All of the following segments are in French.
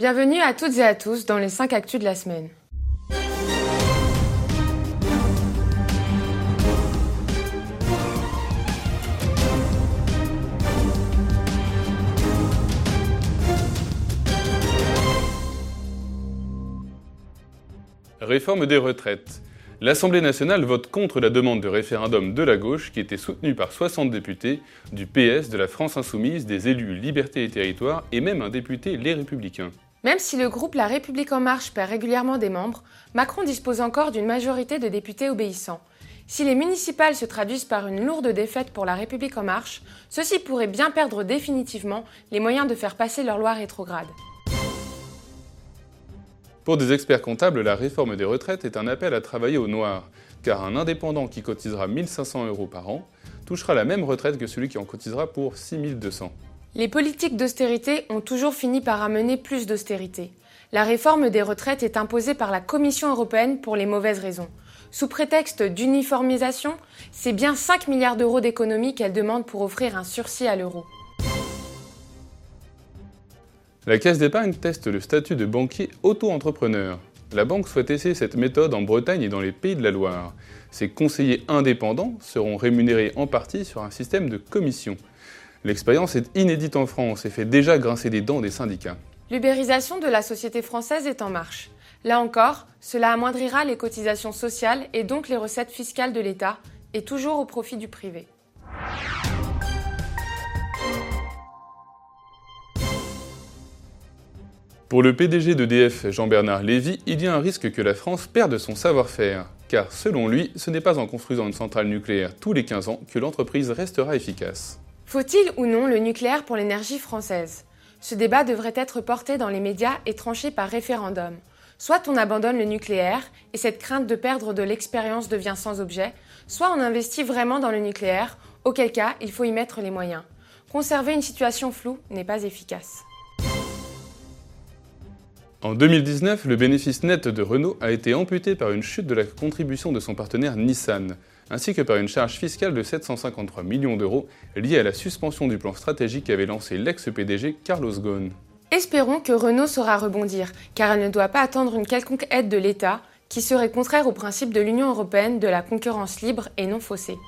Bienvenue à toutes et à tous dans les 5 actus de la semaine. Réforme des retraites. L'Assemblée nationale vote contre la demande de référendum de la gauche qui était soutenue par 60 députés du PS, de la France insoumise, des élus Liberté et Territoire et même un député Les Républicains. Même si le groupe La République en marche perd régulièrement des membres, Macron dispose encore d'une majorité de députés obéissants. Si les municipales se traduisent par une lourde défaite pour La République en marche, ceux-ci pourraient bien perdre définitivement les moyens de faire passer leur loi rétrograde. Pour des experts comptables, la réforme des retraites est un appel à travailler au noir, car un indépendant qui cotisera 1500 euros par an touchera la même retraite que celui qui en cotisera pour 6200. Les politiques d'austérité ont toujours fini par amener plus d'austérité. La réforme des retraites est imposée par la Commission européenne pour les mauvaises raisons. Sous prétexte d'uniformisation, c'est bien 5 milliards d'euros d'économies qu'elle demande pour offrir un sursis à l'euro. La Caisse d'épargne teste le statut de banquier auto-entrepreneur. La banque souhaite essayer cette méthode en Bretagne et dans les pays de la Loire. Ces conseillers indépendants seront rémunérés en partie sur un système de commission. L'expérience est inédite en France et fait déjà grincer des dents des syndicats. L'ubérisation de la société française est en marche. Là encore, cela amoindrira les cotisations sociales et donc les recettes fiscales de l'État, et toujours au profit du privé. Pour le PDG d'EDF, Jean-Bernard Lévy, il y a un risque que la France perde son savoir-faire, car selon lui, ce n'est pas en construisant une centrale nucléaire tous les 15 ans que l'entreprise restera efficace. Faut-il ou non le nucléaire pour l'énergie française? Ce débat devrait être porté dans les médias et tranché par référendum. Soit on abandonne le nucléaire et cette crainte de perdre de l'expérience devient sans objet, soit on investit vraiment dans le nucléaire, auquel cas il faut y mettre les moyens. Conserver une situation floue n'est pas efficace. En 2019, le bénéfice net de Renault a été amputé par une chute de la contribution de son partenaire Nissan, ainsi que par une charge fiscale de 753 millions d'euros liée à la suspension du plan stratégique qu'avait lancé l'ex-PDG Carlos Ghosn. Espérons que Renault saura rebondir, car elle ne doit pas attendre une quelconque aide de l'État, qui serait contraire au principe de l'Union européenne de la concurrence libre et non faussée.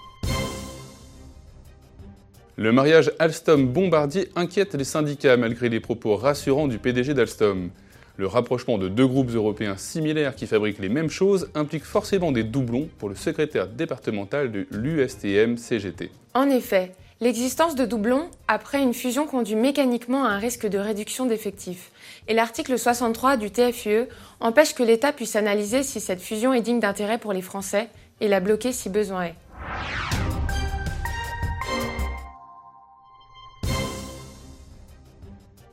Le mariage Alstom-Bombardier inquiète les syndicats malgré les propos rassurants du PDG d'Alstom. Le rapprochement de deux groupes européens similaires qui fabriquent les mêmes choses implique forcément des doublons pour le secrétaire départemental de l'USTM-CGT. En effet, l'existence de doublons après une fusion conduit mécaniquement à un risque de réduction d'effectifs. Et l'article 63 du TFUE empêche que l'État puisse analyser si cette fusion est digne d'intérêt pour les Français et la bloquer si besoin est.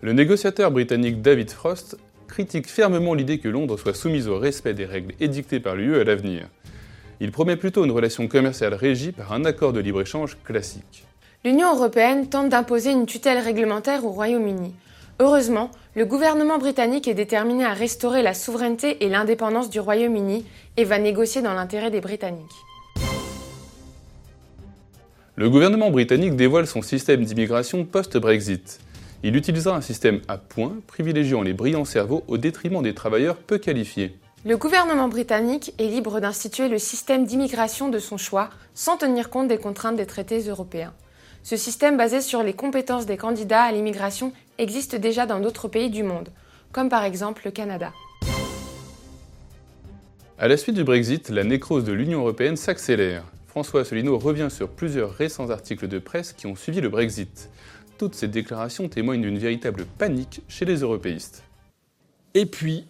Le négociateur britannique David Frost critique fermement l'idée que Londres soit soumise au respect des règles édictées par l'UE à l'avenir. Il promet plutôt une relation commerciale régie par un accord de libre-échange classique. L'Union européenne tente d'imposer une tutelle réglementaire au Royaume-Uni. Heureusement, le gouvernement britannique est déterminé à restaurer la souveraineté et l'indépendance du Royaume-Uni et va négocier dans l'intérêt des Britanniques. Le gouvernement britannique dévoile son système d'immigration post-Brexit. Il utilisera un système à points, privilégiant les brillants cerveaux au détriment des travailleurs peu qualifiés. Le gouvernement britannique est libre d'instituer le système d'immigration de son choix sans tenir compte des contraintes des traités européens. Ce système basé sur les compétences des candidats à l'immigration existe déjà dans d'autres pays du monde, comme par exemple le Canada. À la suite du Brexit, la nécrose de l'Union européenne s'accélère. François Asselineau revient sur plusieurs récents articles de presse qui ont suivi le Brexit. Toutes ces déclarations témoignent d'une véritable panique chez les européistes. Et puis,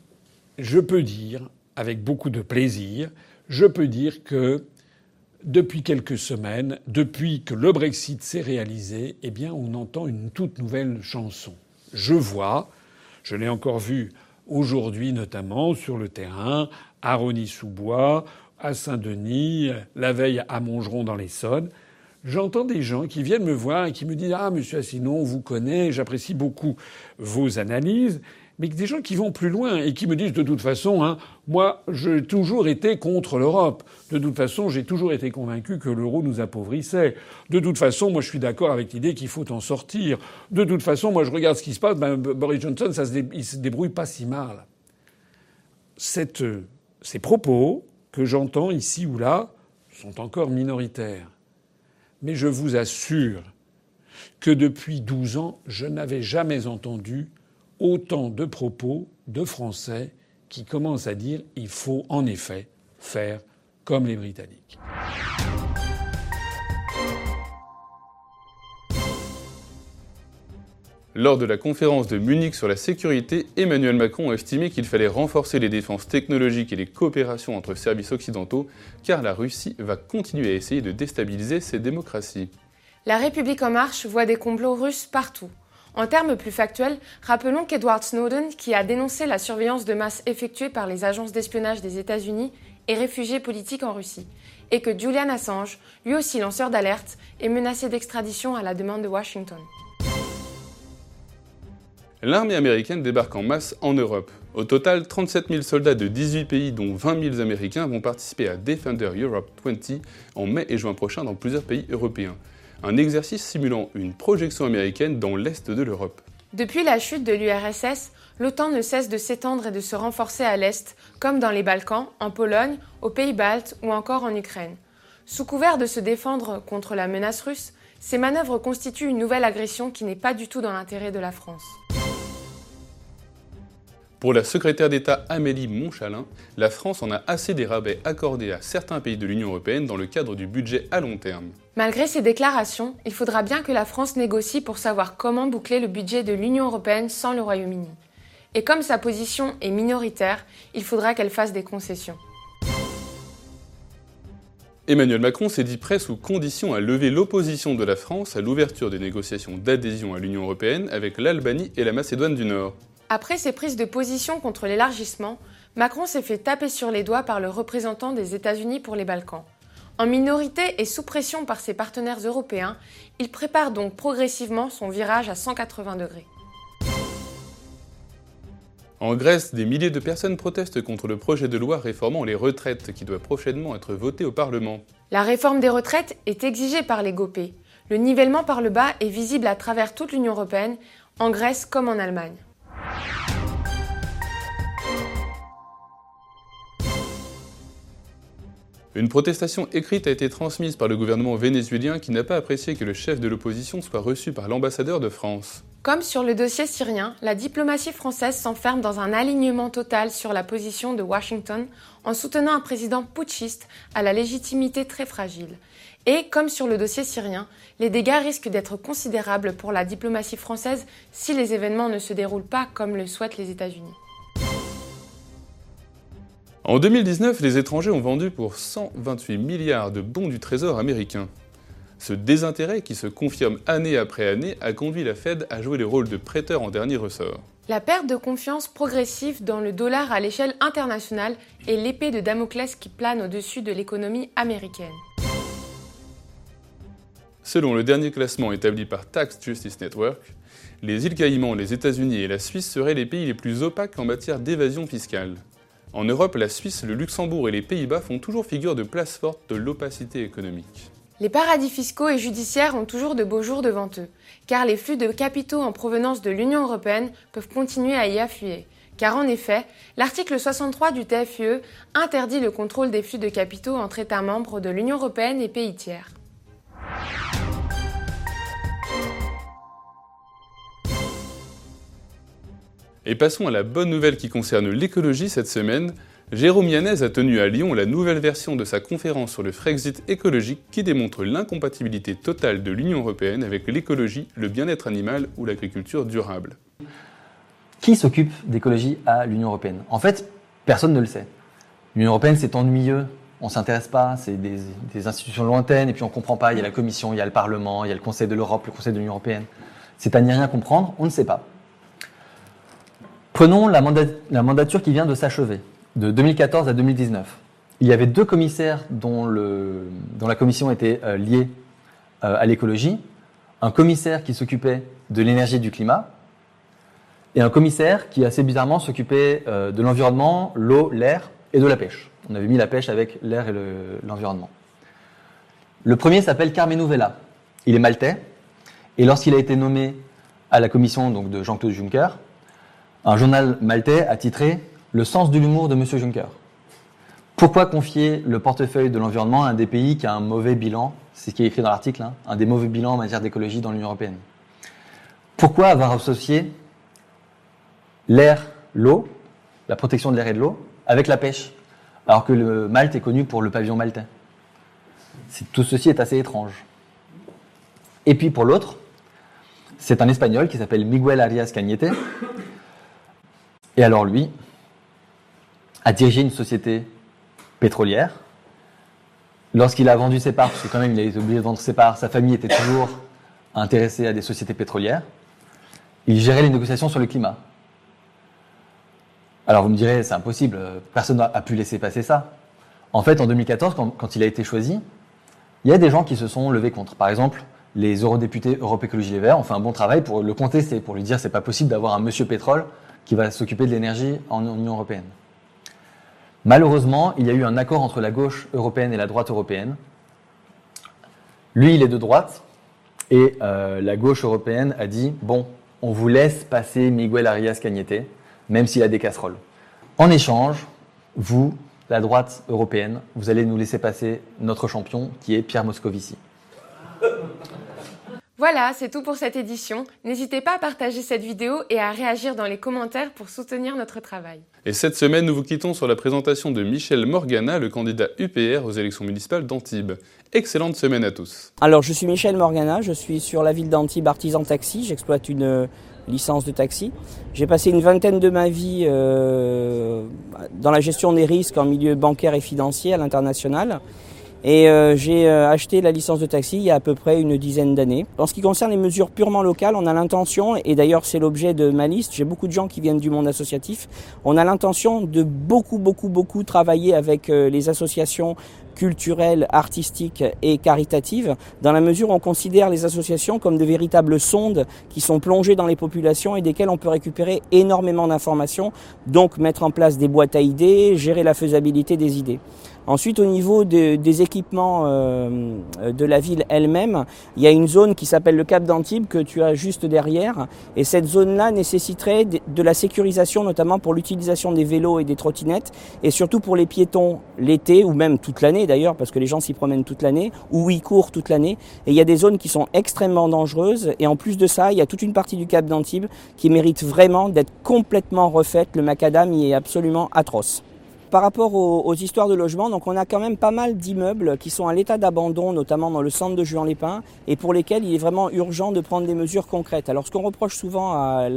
je peux dire, avec beaucoup de plaisir, je peux dire que depuis quelques semaines, depuis que le Brexit s'est réalisé, eh bien, on entend une toute nouvelle chanson. Je vois, je l'ai encore vu aujourd'hui notamment sur le terrain, à Rony-sous-Bois, à Saint-Denis, la veille à Montgeron dans l'Essonne, j'entends des gens qui viennent me voir et qui me disent Ah, monsieur Asselineau, on vous connaît, j'apprécie beaucoup vos analyses. mais des gens qui vont plus loin et qui me disent de toute façon, hein, moi, j'ai toujours été contre l'Europe. De toute façon, j'ai toujours été convaincu que l'euro nous appauvrissait. De toute façon, moi, je suis d'accord avec l'idée qu'il faut en sortir. De toute façon, moi, je regarde ce qui se passe. Ben, Boris Johnson, ça se il se débrouille pas si mal. Cette, ces propos que j'entends ici ou là sont encore minoritaires. Mais je vous assure que depuis 12 ans, je n'avais jamais entendu autant de propos de Français qui commencent à dire il faut en effet faire comme les Britanniques. Lors de la conférence de Munich sur la sécurité, Emmanuel Macron a estimé qu'il fallait renforcer les défenses technologiques et les coopérations entre services occidentaux, car la Russie va continuer à essayer de déstabiliser ces démocraties. La République en marche voit des complots russes partout. En termes plus factuels, rappelons qu'Edward Snowden, qui a dénoncé la surveillance de masse effectuée par les agences d'espionnage des États-Unis, est réfugié politique en Russie, et que Julian Assange, lui aussi lanceur d'alerte, est menacé d'extradition à la demande de Washington. L'armée américaine débarque en masse en Europe. Au total, 37 000 soldats de 18 pays, dont 20 000 Américains, vont participer à Defender Europe 20 en mai et juin prochain dans plusieurs pays européens un exercice simulant une projection américaine dans l'est de l'Europe. Depuis la chute de l'URSS, l'OTAN ne cesse de s'étendre et de se renforcer à l'est, comme dans les Balkans, en Pologne, aux Pays-Baltes ou encore en Ukraine. Sous couvert de se défendre contre la menace russe, ces manœuvres constituent une nouvelle agression qui n'est pas du tout dans l'intérêt de la France. Pour la secrétaire d'État Amélie Montchalin, la France en a assez des rabais accordés à certains pays de l'Union européenne dans le cadre du budget à long terme. Malgré ces déclarations, il faudra bien que la France négocie pour savoir comment boucler le budget de l'Union européenne sans le Royaume-Uni. Et comme sa position est minoritaire, il faudra qu'elle fasse des concessions. Emmanuel Macron s'est dit prêt sous condition à lever l'opposition de la France à l'ouverture des négociations d'adhésion à l'Union européenne avec l'Albanie et la Macédoine du Nord. Après ses prises de position contre l'élargissement, Macron s'est fait taper sur les doigts par le représentant des États-Unis pour les Balkans. En minorité et sous pression par ses partenaires européens, il prépare donc progressivement son virage à 180 degrés. En Grèce, des milliers de personnes protestent contre le projet de loi réformant les retraites qui doit prochainement être voté au Parlement. La réforme des retraites est exigée par les GOPÉ. Le nivellement par le bas est visible à travers toute l'Union européenne, en Grèce comme en Allemagne. Une protestation écrite a été transmise par le gouvernement vénézuélien qui n'a pas apprécié que le chef de l'opposition soit reçu par l'ambassadeur de France. Comme sur le dossier syrien, la diplomatie française s'enferme dans un alignement total sur la position de Washington en soutenant un président putschiste à la légitimité très fragile. Et comme sur le dossier syrien, les dégâts risquent d'être considérables pour la diplomatie française si les événements ne se déroulent pas comme le souhaitent les États-Unis. En 2019, les étrangers ont vendu pour 128 milliards de bons du Trésor américain. Ce désintérêt, qui se confirme année après année, a conduit la Fed à jouer le rôle de prêteur en dernier ressort. La perte de confiance progressive dans le dollar à l'échelle internationale est l'épée de Damoclès qui plane au-dessus de l'économie américaine. Selon le dernier classement établi par Tax Justice Network, les îles Caïmans, les États-Unis et la Suisse seraient les pays les plus opaques en matière d'évasion fiscale. En Europe, la Suisse, le Luxembourg et les Pays-Bas font toujours figure de place forte de l'opacité économique. Les paradis fiscaux et judiciaires ont toujours de beaux jours devant eux, car les flux de capitaux en provenance de l'Union européenne peuvent continuer à y affluer. Car en effet, l'article 63 du TFUE interdit le contrôle des flux de capitaux entre États membres de l'Union européenne et pays tiers. Et passons à la bonne nouvelle qui concerne l'écologie cette semaine. Jérôme Yanez a tenu à Lyon la nouvelle version de sa conférence sur le Frexit écologique qui démontre l'incompatibilité totale de l'Union européenne avec l'écologie, le bien-être animal ou l'agriculture durable. Qui s'occupe d'écologie à l'Union européenne? En fait, personne ne le sait. L'Union européenne, c'est ennuyeux, on ne s'intéresse pas, c'est des, institutions lointaines, et puis on ne comprend pas, il y a la Commission, il y a le Parlement, il y a le Conseil de l'Europe, le Conseil de l'Union européenne. C'est à n'y rien comprendre, on ne sait pas. Prenons la, mandature qui vient de s'achever, de 2014 à 2019. Il y avait deux commissaires dont, la commission était euh, liée euh, à l'écologie. Un commissaire qui s'occupait de l'énergie et du climat et un commissaire qui assez bizarrement s'occupait euh, de l'environnement, l'eau, l'air et de la pêche. On avait mis la pêche avec l'air et l'environnement. Le, premier s'appelle Carmenu Vella. Il est maltais et lorsqu'il a été nommé à la commission donc, de Jean-Claude Juncker, un journal maltais a titré Le sens de l'humour de M. Juncker. Pourquoi confier le portefeuille de l'environnement à un des pays qui a un mauvais bilan? C'est ce qui est écrit dans l'article, hein, un des mauvais bilans en matière d'écologie dans l'Union européenne. Pourquoi avoir associé l'air, l'eau, la protection de l'air et de l'eau, avec la pêche, alors que le Malte est connu pour le pavillon maltais? Tout ceci est assez étrange. Et puis pour l'autre, c'est un Espagnol qui s'appelle Miguel Arias Cañete. Et alors lui a dirigé une société pétrolière. Lorsqu'il a vendu ses parts, parce que quand même il a été obligé de vendre ses parts, sa famille était toujours intéressée à des sociétés pétrolières. Il gérait les négociations sur le climat. Alors vous me direz, c'est impossible, personne n'a pu laisser passer ça. En fait, en 2014, quand, il a été choisi, il y a des gens qui se sont levés contre. Par exemple, les eurodéputés Europe Écologie Les Verts ont fait un bon travail pour le contester, pour lui dire c'est pas possible d'avoir un monsieur pétrole qui va s'occuper de l'énergie en Union européenne. Malheureusement, il y a eu un accord entre la gauche européenne et la droite européenne. Lui, il est de droite, et euh, la gauche européenne a dit bon, on vous laisse passer Miguel Arias Cañete, même s'il a des casseroles. En échange, vous, la droite européenne, vous allez nous laisser passer notre champion, qui est Pierre Moscovici. Voilà, c'est tout pour cette édition. N'hésitez pas à partager cette vidéo et à réagir dans les commentaires pour soutenir notre travail. Et cette semaine, nous vous quittons sur la présentation de Michel Morgana, le candidat UPR aux élections municipales d'Antibes. Excellente semaine à tous. Alors, je suis Michel Morgana, je suis sur la ville d'Antibes artisan taxi, j'exploite une euh, licence de taxi. J'ai passé une vingtaine de ma vie euh, dans la gestion des risques en milieu bancaire et financier à l'international. Et euh, j'ai euh, acheté la licence de taxi il y a à peu près une dizaine d'années. En ce qui concerne les mesures purement locales, on a l'intention, et d'ailleurs c'est l'objet de ma liste, j'ai beaucoup de gens qui viennent du monde associatif, on a l'intention de beaucoup, beaucoup, beaucoup travailler avec euh, les associations culturelles, artistiques et caritatives, dans la mesure où on considère les associations comme de véritables sondes qui sont plongées dans les populations et desquelles on peut récupérer énormément d'informations, donc mettre en place des boîtes à idées, gérer la faisabilité des idées. Ensuite, au niveau des équipements euh, de la ville elle-même, il y a une zone qui s'appelle le Cap d'Antibes que tu as juste derrière. Et cette zone-là nécessiterait de la sécurisation, notamment pour l'utilisation des vélos et des trottinettes, et surtout pour les piétons l'été, ou même toute l'année d'ailleurs, parce que les gens s'y promènent toute l'année, ou y courent toute l'année. Et il y a des zones qui sont extrêmement dangereuses. Et en plus de ça, il y a toute une partie du Cap d'Antibes qui mérite vraiment d'être complètement refaite. Le macadam y est absolument atroce. Par rapport aux, histoires de logement, donc on a quand même pas mal d'immeubles qui sont à l'état d'abandon, notamment dans le centre de Juan-les-Pins, et pour lesquels il est vraiment urgent de prendre des mesures concrètes. Alors ce qu'on reproche souvent à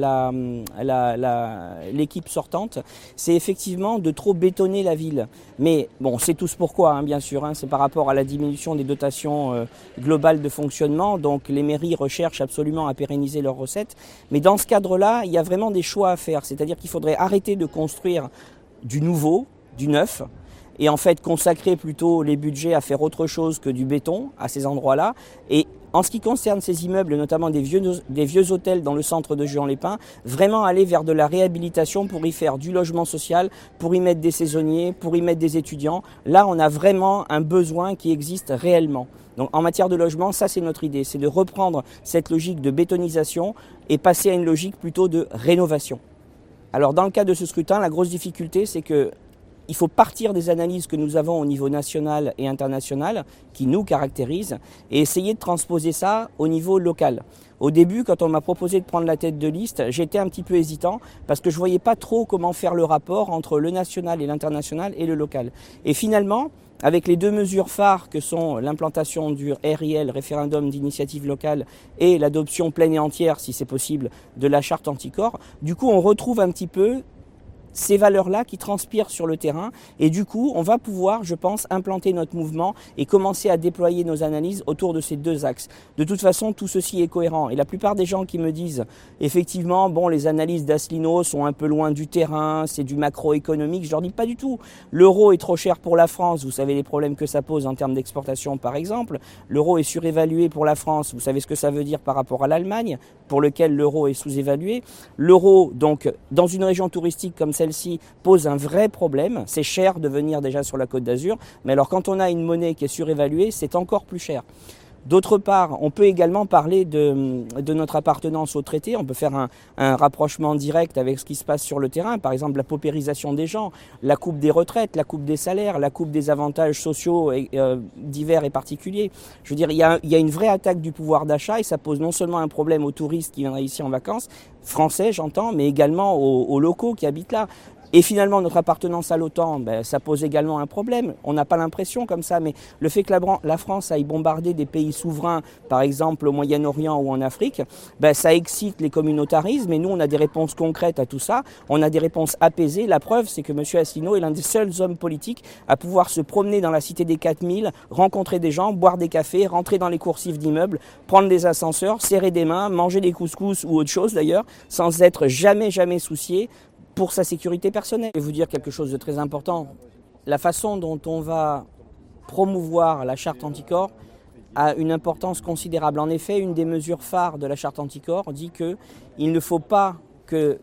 l'équipe sortante, c'est effectivement de trop bétonner la ville. Mais bon, c'est tous pourquoi, hein, bien sûr. Hein, c'est par rapport à la diminution des dotations euh, globales de fonctionnement. Donc les mairies recherchent absolument à pérenniser leurs recettes. Mais dans ce cadre-là, il y a vraiment des choix à faire. C'est-à-dire qu'il faudrait arrêter de construire du nouveau, du neuf et en fait consacrer plutôt les budgets à faire autre chose que du béton à ces endroits-là. Et en ce qui concerne ces immeubles, notamment des vieux, des vieux hôtels dans le centre de Juan-les-Pins, vraiment aller vers de la réhabilitation pour y faire du logement social, pour y mettre des saisonniers, pour y mettre des étudiants. Là, on a vraiment un besoin qui existe réellement. Donc en matière de logement, ça c'est notre idée, c'est de reprendre cette logique de bétonisation et passer à une logique plutôt de rénovation. Alors dans le cas de ce scrutin, la grosse difficulté, c'est que il faut partir des analyses que nous avons au niveau national et international, qui nous caractérisent, et essayer de transposer ça au niveau local. Au début, quand on m'a proposé de prendre la tête de liste, j'étais un petit peu hésitant parce que je voyais pas trop comment faire le rapport entre le national et l'international et le local. Et finalement, avec les deux mesures phares que sont l'implantation du RIL, référendum d'initiative locale, et l'adoption pleine et entière, si c'est possible, de la charte anticorps, du coup on retrouve un petit peu ces valeurs-là qui transpirent sur le terrain. Et du coup, on va pouvoir, je pense, implanter notre mouvement et commencer à déployer nos analyses autour de ces deux axes. De toute façon, tout ceci est cohérent. Et la plupart des gens qui me disent, effectivement, bon, les analyses d'Aslino sont un peu loin du terrain, c'est du macroéconomique, je leur dis pas du tout. L'euro est trop cher pour la France, vous savez les problèmes que ça pose en termes d'exportation, par exemple. L'euro est surévalué pour la France, vous savez ce que ça veut dire par rapport à l'Allemagne, pour lequel l'euro est sous-évalué. L'euro, donc, dans une région touristique comme celle-ci, pose un vrai problème. C'est cher de venir déjà sur la Côte d'Azur, mais alors quand on a une monnaie qui est surévaluée, c'est encore plus cher. D'autre part, on peut également parler de, notre appartenance au traité. On peut faire un, rapprochement direct avec ce qui se passe sur le terrain. Par exemple, la paupérisation des gens, la coupe des retraites, la coupe des salaires, la coupe des avantages sociaux euh, divers et particuliers. Je veux dire, il y, a, une vraie attaque du pouvoir d'achat et ça pose non seulement un problème aux touristes qui viendraient ici en vacances, français j'entends, mais également aux locaux qui habitent là. Et finalement, notre appartenance à l'OTAN, ben, ça pose également un problème. On n'a pas l'impression comme ça, mais le fait que la, France aille bombarder des pays souverains, par exemple au Moyen-Orient ou en Afrique, ben, ça excite les communautarismes. Et nous, on a des réponses concrètes à tout ça. On a des réponses apaisées. La preuve, c'est que M. Asselineau est l'un des seuls hommes politiques à pouvoir se promener dans la cité des 4000, rencontrer des gens, boire des cafés, rentrer dans les coursives d'immeubles, prendre des ascenseurs, serrer des mains, manger des couscous ou autre chose d'ailleurs, sans être jamais, jamais soucié pour sa sécurité personnelle. Je vais vous dire quelque chose de très important. La façon dont on va promouvoir la charte anticorps a une importance considérable. En effet, une des mesures phares de la charte anticorps dit que il ne faut pas que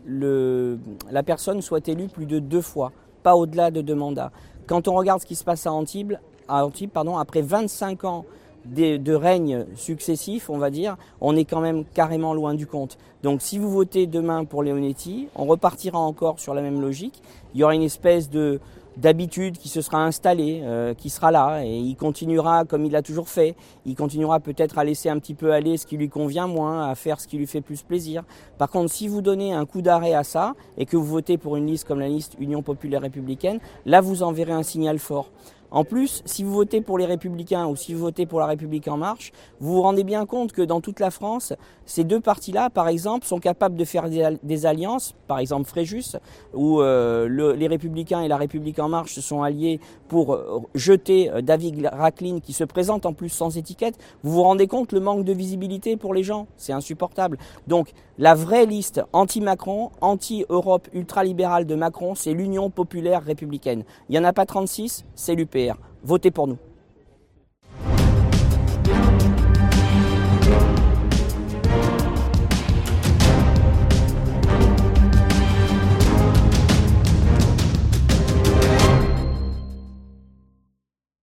la personne soit élue plus de deux fois, pas au-delà de deux mandats. Quand on regarde ce qui se passe à Antibes, à Antibes pardon, après 25 ans de, de règne successif, on va dire, on est quand même carrément loin du compte. Donc si vous votez demain pour Leonetti, on repartira encore sur la même logique. Il y aura une espèce de d'habitude qui se sera installée, euh, qui sera là, et il continuera comme il l'a toujours fait. Il continuera peut-être à laisser un petit peu aller ce qui lui convient moins, à faire ce qui lui fait plus plaisir. Par contre, si vous donnez un coup d'arrêt à ça, et que vous votez pour une liste comme la liste Union populaire républicaine, là vous enverrez un signal fort. En plus, si vous votez pour les Républicains ou si vous votez pour la République en marche, vous vous rendez bien compte que dans toute la France, ces deux partis-là, par exemple, sont capables de faire des, alliances, par exemple Fréjus, où euh, le, les Républicains et la République en marche se sont alliés pour euh, jeter euh, David Racklin, qui se présente en plus sans étiquette. Vous vous rendez compte le manque de visibilité pour les gens? C'est insupportable. Donc, la vraie liste anti-Macron, anti-Europe ultralibérale de Macron, c'est l'Union populaire républicaine. Il n'y en a pas 36, c'est Votez pour nous.